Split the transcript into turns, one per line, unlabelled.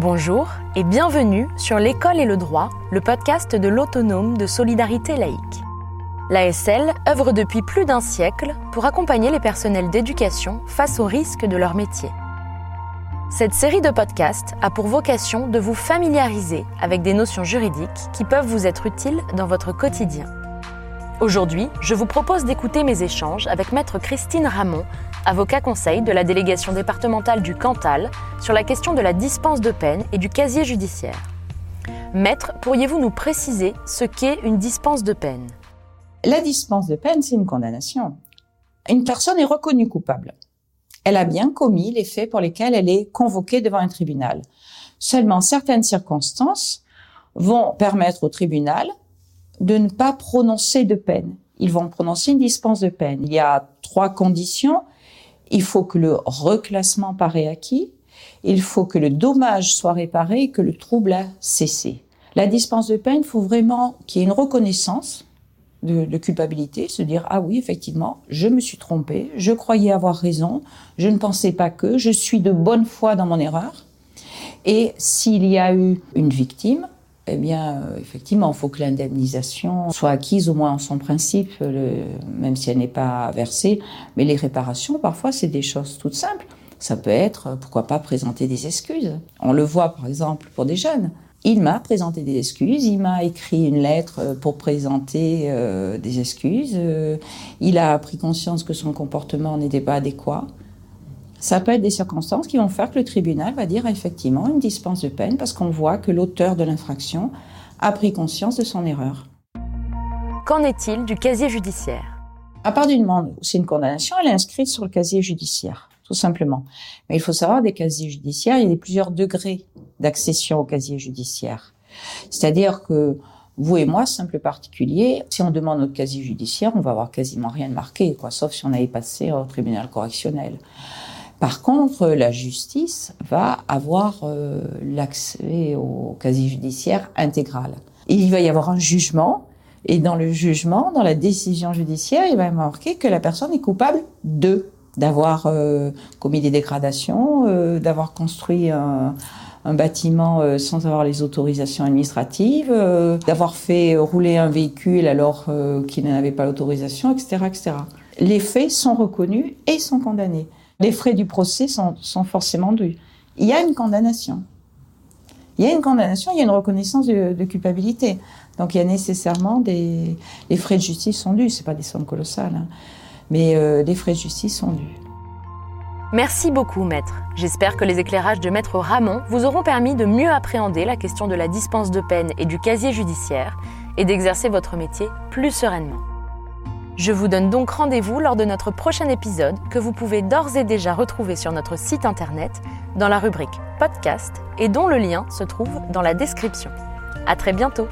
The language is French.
Bonjour et bienvenue sur L'école et le droit, le podcast de l'autonome de solidarité laïque. L'ASL œuvre depuis plus d'un siècle pour accompagner les personnels d'éducation face aux risques de leur métier. Cette série de podcasts a pour vocation de vous familiariser avec des notions juridiques qui peuvent vous être utiles dans votre quotidien. Aujourd'hui, je vous propose d'écouter mes échanges avec Maître Christine Ramon, avocat conseil de la délégation départementale du Cantal, sur la question de la dispense de peine et du casier judiciaire. Maître, pourriez-vous nous préciser ce qu'est une dispense de peine?
La dispense de peine, c'est une condamnation. Une personne est reconnue coupable. Elle a bien commis les faits pour lesquels elle est convoquée devant un tribunal. Seulement certaines circonstances vont permettre au tribunal de ne pas prononcer de peine. Ils vont prononcer une dispense de peine. Il y a trois conditions. Il faut que le reclassement paraît acquis, il faut que le dommage soit réparé et que le trouble a cessé. La dispense de peine, il faut vraiment qu'il y ait une reconnaissance de, de, culpabilité, se dire ah oui effectivement je me suis trompé, je croyais avoir raison, je ne pensais pas que, je suis de bonne foi dans mon erreur. Et s'il y a eu une victime, eh bien, euh, effectivement, il faut que l'indemnisation soit acquise au moins en son principe, même si elle n'est pas versée. Mais les réparations, parfois, c'est des choses toutes simples. Ça peut être, pourquoi pas, présenter des excuses. On le voit, par exemple, pour des jeunes. Il m'a présenté des excuses, il m'a écrit une lettre pour présenter euh, des excuses, euh, il a pris conscience que son comportement n'était pas adéquat. Ça peut être des circonstances qui vont faire que le tribunal va dire effectivement une dispense de peine parce qu'on voit que l'auteur de l'infraction a pris conscience de son erreur.
Qu'en est-il du casier judiciaire?
À part d'une demande, c'est une condamnation, elle est inscrite sur le casier judiciaire, tout simplement. Mais il faut savoir, des casiers judiciaires, il y a plusieurs degrés d'accession au casier judiciaire. C'est-à-dire que vous et moi, simple particulier, si on demande notre casier judiciaire, on va avoir quasiment rien de marqué, quoi, sauf si on avait passé au tribunal correctionnel. Par contre, la justice va avoir euh, l'accès au casier judiciaire intégral. Il va y avoir un jugement, et dans le jugement, dans la décision judiciaire, il va marquer que la personne est coupable de d'avoir euh, commis des dégradations, euh, d'avoir construit un, un bâtiment euh, sans avoir les autorisations administratives, euh, d'avoir fait rouler un véhicule alors euh, qu'il n'avait pas l'autorisation, etc., etc. Les faits sont reconnus et sont condamnés les frais du procès sont, sont, forcément dus. Il y a une condamnation. Il y a une condamnation, il y a une reconnaissance de, culpabilité. Donc il y a nécessairement des les frais de justice sont dus. C'est pas des sommes colossales, hein. mais euh, les frais de justice sont dus.
Merci beaucoup, maître. J'espère que les éclairages de maître Ramon vous auront permis de mieux appréhender la question de la dispense de peine et du casier judiciaire et d'exercer votre métier plus sereinement. Je vous donne donc rendez-vous lors de notre prochain épisode que vous pouvez d'ores et déjà retrouver sur notre site internet dans la rubrique podcast et dont le lien se trouve dans la description. À très bientôt!